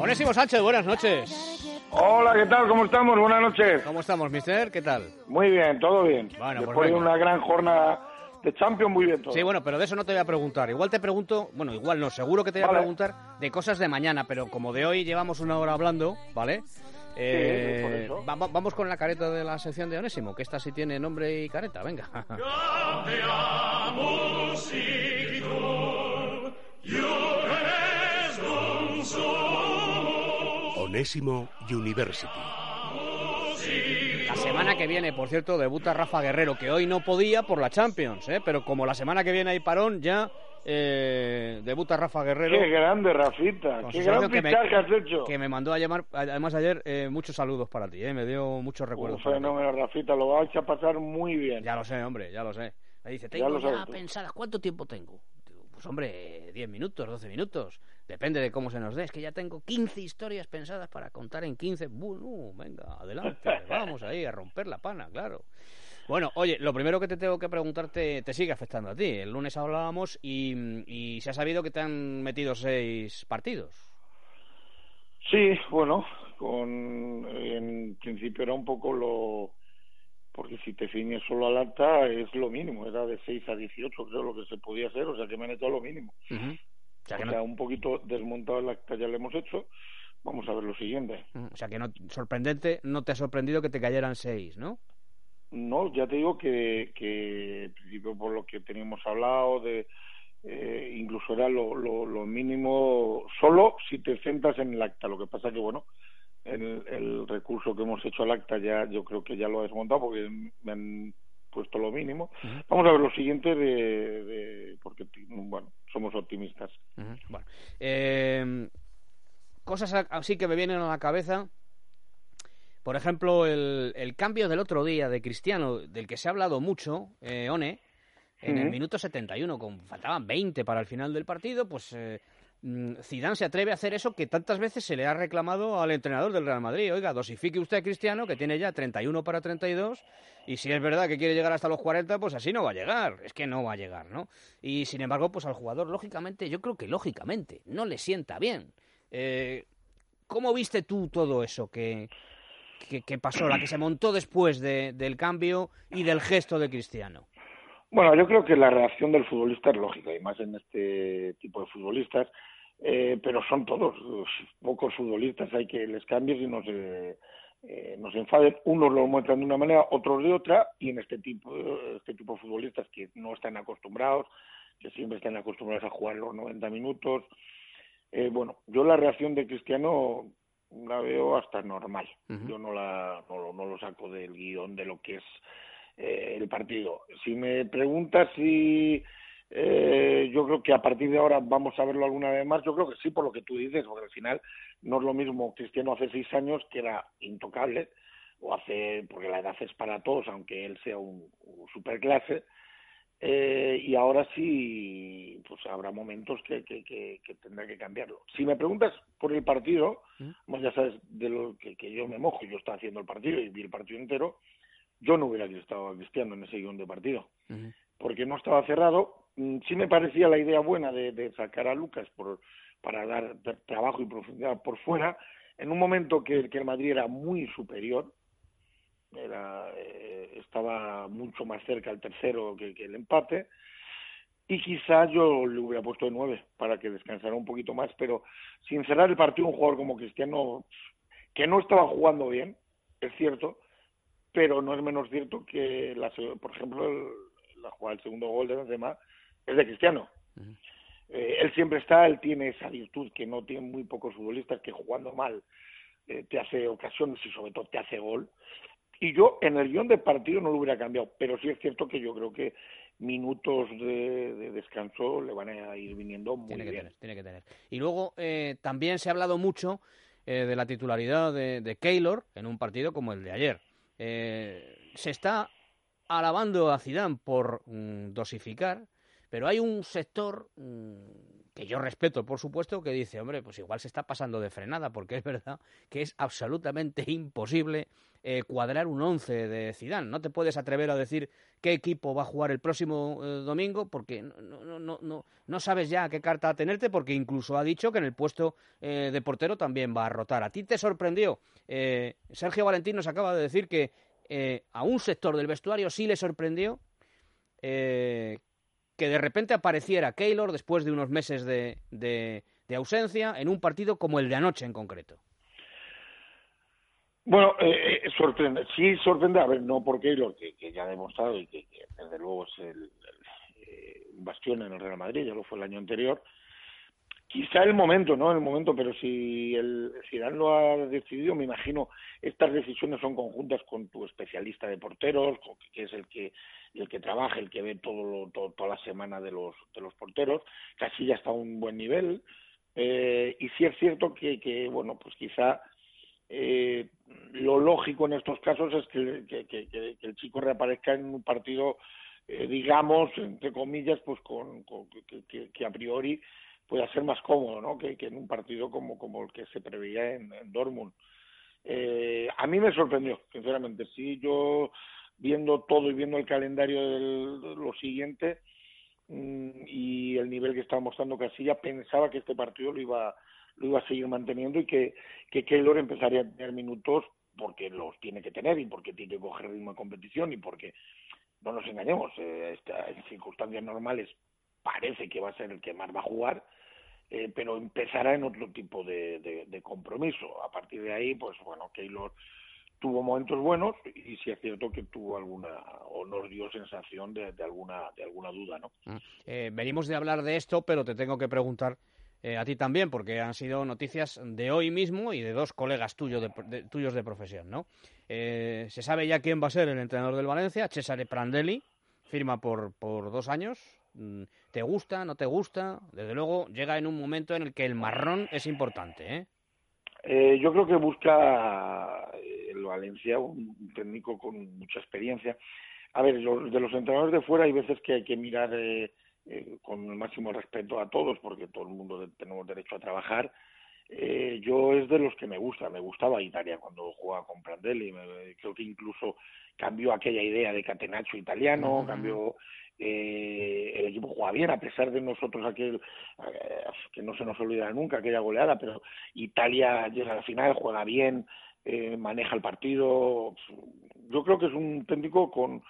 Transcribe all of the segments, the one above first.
Onésimo Sánchez, buenas noches. Hola, ¿qué tal? ¿Cómo estamos? Buenas noches. ¿Cómo estamos, mister? ¿Qué tal? Muy bien, todo bien. Bueno, pues Después de venga. una gran jornada de Champions, muy bien todo. Sí, bueno, pero de eso no te voy a preguntar. Igual te pregunto, bueno, igual no, seguro que te voy a preguntar de cosas de mañana, pero como de hoy llevamos una hora hablando, ¿vale? Eh, por eso. va- va- vamos con la careta de la sección de Onésimo, que esta sí tiene nombre y careta, venga. Onésimo University. La semana que viene, por cierto, debuta Rafa Guerrero, que hoy no podía por la Champions, ¿eh? pero como la semana que viene hay parón, ya eh, debuta Rafa Guerrero. Qué grande, Rafita. Qué gran que me- fichaje has hecho. Que me mandó a llamar, además ayer, eh, muchos saludos para ti, ¿eh? me dio muchos Un recuerdos. ti. fenómeno, Rafita. Lo vais a pasar muy bien. Ya lo sé, hombre, ya lo sé. Me dice, Ya tengo ya, tú. pensadas, ¿cuánto tiempo tengo? Pues hombre, 10 minutos, 12 minutos. Depende de cómo se nos dé. Es que ya tengo 15 historias pensadas para contar en 15. Bueno, venga, adelante. Vamos ahí a romper la pana, claro. Bueno, oye, lo primero que te tengo que preguntarte te sigue afectando a ti. El lunes hablábamos y, y se ha sabido que te han metido seis partidos. Sí, bueno, con en principio era un poco lo porque si te ciñes solo al acta es lo mínimo, era de 6 a 18 creo lo que se podía hacer, o sea que me han hecho lo mínimo. Ujú. O sea, que O no, sea, un poquito desmontado el acta ya lo hemos hecho. Vamos a ver lo siguiente. o sea que no, sorprendente, no te ha sorprendido que te cayeran seis, ¿no? No, ya te digo que, que en principio por lo que teníamos hablado de eh, incluso era lo, lo, lo mínimo solo si te centras en el acta. Lo que pasa que bueno, el, el recurso que hemos hecho al acta ya yo creo que ya lo ha desmontado porque me han puesto lo mínimo. Vamos a ver lo siguiente de, de porque bueno somos optimistas. Bueno, eh, cosas así que me vienen a la cabeza. Por ejemplo, el, el cambio del otro día de Cristiano, del que se ha hablado mucho, eh, One, en el minuto 71, con faltaban 20 para el final del partido, pues eh, Zidane se atreve a hacer eso que tantas veces se le ha reclamado al entrenador del Real Madrid. Oiga, dosifique usted a Cristiano, que tiene ya 31 para 32, y si es verdad que quiere llegar hasta los 40, pues así no va a llegar. Es que no va a llegar, ¿no? Y sin embargo, pues al jugador, lógicamente, yo creo que lógicamente, no le sienta bien. Eh, ¿Cómo viste tú todo eso que, que, pasó, la que se montó después de- del cambio y del gesto de Cristiano? Bueno, yo creo que la reacción del futbolista es lógica, y más en este tipo de futbolistas, eh, pero son todos, pocos futbolistas hay que les cambies y no se, eh, no se enfaden. Unos lo muestran de una manera, otros de otra, y en este tipo, este tipo de futbolistas que no están acostumbrados, que siempre están acostumbrados a jugar los 90 minutos. eh, bueno, yo la reacción de Cristiano la veo hasta normal. Yo no, la, no, lo- no lo saco del guion de lo que es eh, el partido. Si me preguntas si eh, yo creo que a partir de ahora vamos a verlo alguna vez más, yo creo que sí, por lo que tú dices, porque al final no es lo mismo Cristiano hace seis años, que era intocable, o hace, porque la edad es para todos, aunque él sea un, un superclase, eh, y ahora sí, pues habrá momentos que, que, que, que tendrá que cambiarlo. Si me preguntas por el partido, pues ya sabes de lo que, que yo me mojo, yo estaba haciendo el partido y vi el partido entero, yo no hubiera estado a Cristiano en ese guion de partido, porque no estaba cerrado. Mm, Sí me parecía la idea buena de, de sacar a Lucas por, para dar tra- trabajo y profundidad por fuera, en un momento que, que el Madrid era muy superior, era, eh, estaba mucho más cerca el tercero que, que el empate, y quizás yo le hubiera puesto de nueve para que descansara un poquito más, pero sin cerrar el partido un jugador como Cristiano, que no estaba jugando bien, es cierto, pero no es menos cierto que, la, por ejemplo, el- la jugada del segundo gol de Benzema es de Cristiano. Eh, él siempre está, él tiene esa virtud que no tienen muy pocos futbolistas, que jugando mal eh, te hace ocasiones y sobre todo te hace gol. Y yo en el guion de partido no lo hubiera cambiado, pero sí es cierto que yo creo que minutos de, de descanso le van a ir viniendo muy Tiene que bien. tener, tiene que tener. Y luego eh, también se ha hablado mucho eh, de la titularidad de, de Keylor en un partido como el de ayer. Eh, se está alabando a Zidane por mm, dosificar, pero hay un sector mm, que yo respeto, por supuesto, que dice, hombre, pues igual se está pasando de frenada, porque es verdad que es absolutamente imposible eh, cuadrar un once de Zidane. No te puedes atrever a decir qué equipo va a jugar el próximo eh, domingo, porque no, no, no, no, sabes ya a qué carta tenerte, porque incluso ha dicho que en el puesto eh, de portero también va a rotar. ¿A ti te sorprendió? Sergio Valentín nos acaba de decir que a un sector del vestuario sí le sorprendió que de repente apareciera Keylor después de unos meses de, de, ausencia en un partido como el de anoche en concreto. Bueno, eh, eh, sorprende, sí sorprende, a ver, no por Keylor, que, ya ha demostrado y que, desde luego es el, eh, bastión en el Real Madrid, ya lo fue el año anterior, quizá el momento, ¿no? El momento, pero si el Dan lo ha decidido, me imagino estas decisiones son conjuntas con tu especialista de porteros, que es el que el que trabaja, el que ve todo, toda la semana de los de los porteros. Casi ya está a un buen nivel eh, y sí es cierto que, que bueno, pues quizá eh, lo lógico en estos casos es que, que, el chico reaparezca en un partido, eh, digamos, entre comillas, pues con, que, a priori pueda ser más cómodo, ¿no? Que, en un partido como, como el que se preveía en, Dortmund. Eh, a mí me sorprendió, sinceramente. Sí, yo viendo todo y viendo el calendario de lo siguiente mm, y el nivel que estaba mostrando Casilla, pensaba que este partido lo iba, lo iba a seguir manteniendo y que, que Keylor empezaría a tener minutos porque los tiene que tener y porque tiene que coger ritmo de competición y porque, no nos engañemos, eh, en circunstancias normales parece que va a ser el que más va a jugar eh, pero empezará en otro tipo de, de, compromiso. A partir de ahí, pues bueno, Keylor tuvo momentos buenos y sí es cierto que tuvo alguna o nos dio sensación de, alguna de alguna duda, ¿no? Mm. Eh, venimos de hablar de esto, pero te tengo que preguntar eh, a ti también, porque han sido noticias de hoy mismo y de dos colegas tuyos de, tuyos de profesión, ¿no? se sabe ya quién va a ser el entrenador del Valencia, Cesare Prandelli, firma por, por dos años, ¿Te gusta? ¿No te gusta? Desde luego llega en un momento en el que el marrón es importante, ¿eh? eh yo creo que busca eh, el Valencia un técnico con mucha experiencia. A ver, de los entrenadores de fuera hay veces que hay que mirar eh, con el máximo respeto a todos, porque todo el mundo tenemos derecho a trabajar. yo es de los que me gusta, me gustaba Italia cuando jugaba con Prandelli, creo que incluso cambió aquella idea de catenaccio italiano, cambió eh, el equipo juega bien, a pesar de nosotros aquel, eh, que no se nos olvida nunca aquella goleada, pero Italia llega al final, juega bien, eh, maneja el partido. Yo creo que es un técnico con,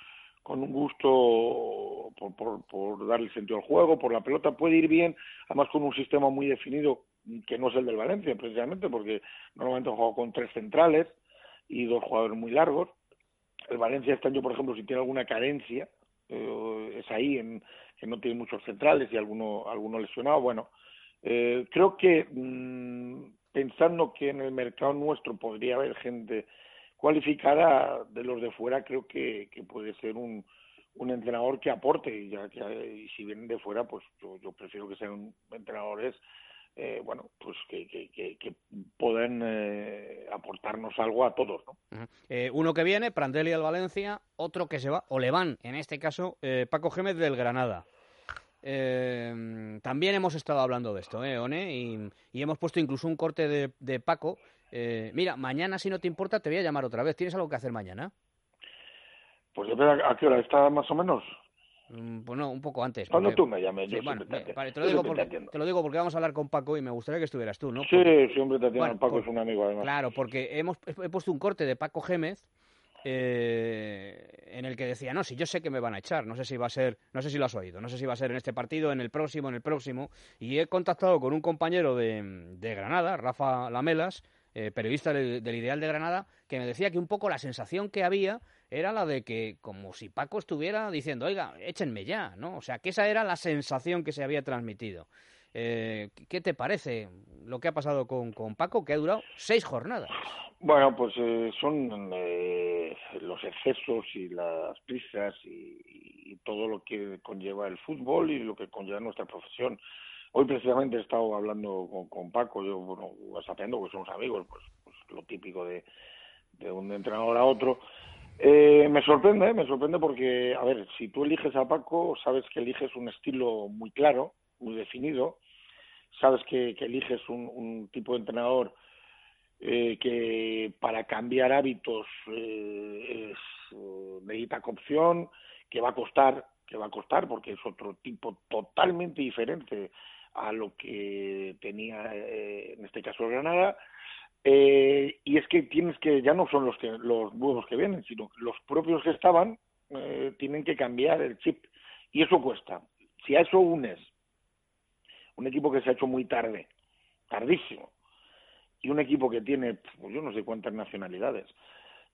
con un gusto por, por, por darle sentido al juego, por la pelota, puede ir bien, además con un sistema muy definido que no es el del Valencia, precisamente, porque normalmente juega con tres centrales y dos jugadores muy largos. El Valencia este año, por ejemplo, si tiene alguna carencia, eh, es ahí, en, que no tiene muchos centrales y alguno, alguno lesionado. Bueno, eh, creo que mm, pensando que en el mercado nuestro podría haber gente cualificada de los de fuera, creo que, que puede ser un, un entrenador que aporte y, ya, que, y si vienen de fuera, pues yo, yo prefiero que sean entrenadores eh, bueno, pues que, que, que, pueden eh, aportarnos algo a todos. ¿no? Eh, uno que viene, Prandelli al Valencia, otro que se va, o le van, en este caso, Paco Gémez del Granada. también hemos estado hablando de esto, ¿eh, One? Y, hemos puesto incluso un corte de, de Paco. mira, mañana, si no te importa, te voy a llamar otra vez. ¿Tienes algo que hacer mañana? Pues a qué hora está más o menos. Mm, pues no, un poco antes. Cuando tú me llames, yo te, lo digo porque, te, lo digo porque, vamos a hablar con Paco y me gustaría que estuvieras tú, ¿no? Sí, siempre te atiendo. Paco es un amigo, además. Claro, porque hemos, he puesto un corte de Paco Gémez eh, en el que decía, no, si yo sé que me van a echar, no sé si va a ser, no sé si lo has oído, no sé si va a ser en este partido, en el próximo, en el próximo, y he contactado con un compañero de, de Granada, Rafa Lamelas, eh, periodista del, Ideal de Granada, que me decía que un poco la sensación que había era la de que como si Paco estuviera diciendo, oiga, échenme ya, ¿no? O sea, que esa era la sensación que se había transmitido. Eh, ¿Qué te parece lo que ha pasado con, con Paco, que ha durado seis jornadas? Bueno, pues eh, son eh, los excesos y las prisas y, todo lo que conlleva el fútbol y lo que conlleva nuestra profesión. Hoy precisamente he estado hablando con, con Paco, yo, bueno, sabiendo que somos amigos, pues, pues lo típico de, de un entrenador a otro, eh, me sorprende, me sorprende porque, a ver, si tú eliges a Paco, sabes que eliges un estilo muy claro, muy definido, sabes que, eliges un, tipo de entrenador eh, que para cambiar hábitos eh, es, necesita opción, que va a costar, que va a costar porque es otro tipo totalmente diferente a lo que tenía en este caso el Granada. y es que tienes que, ya no son los, que, los nuevos que vienen, sino los propios que estaban tienen que cambiar el chip. Y eso cuesta. Si a eso unes un equipo que se ha hecho muy tarde, tardísimo, y un equipo que tiene, pues yo no sé cuántas nacionalidades,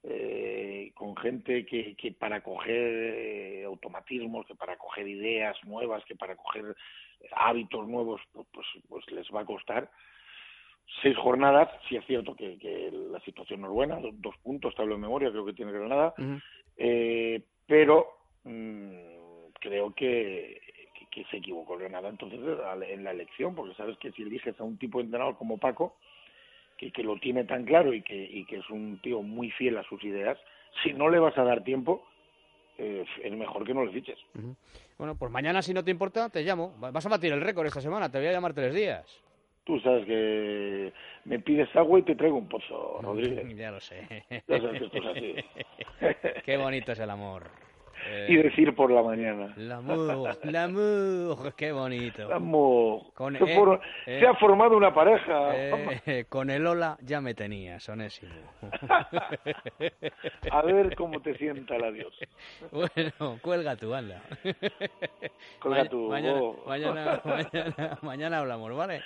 eh, con gente que, que para coger eh, automatismos, que para coger ideas nuevas, que para coger hábitos nuevos, pues, pues, pues les va a costar seis jornadas. Sí es cierto que, que la situación no es buena, dos, puntos, tablo de memoria, creo que tiene Granada, eh, pero mm, creo que, que se equivocó Granada entonces en la elección, porque sabes que si eliges a un tipo de entrenador como Paco, que, que lo tiene tan claro y que, y que es un tío muy fiel a sus ideas, si no le vas a dar tiempo, eh, es mejor que no le fiches. Bueno, pues mañana, si no te importa, te llamo. Vas a batir el récord esta semana, te voy a llamar tres días. Tú sabes que me pides agua y te traigo un pozo, Rodríguez. ya lo sé. Ya sabes que esto es así. Qué bonito es el amor y decir por la mañana. L'amour, l'amour, qué bonito. L'amour. Se, eh, eh, se, ha formado una pareja. Eh, con el hola ya me tenías, Onésimo. A ver cómo te sienta el adiós. Bueno, cuelga tu anda. Cuelga tu. Mañana, mañana, mañana, mañana hablamos, ¿vale?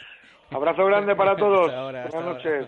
Abrazo grande para todos. Buenas noches.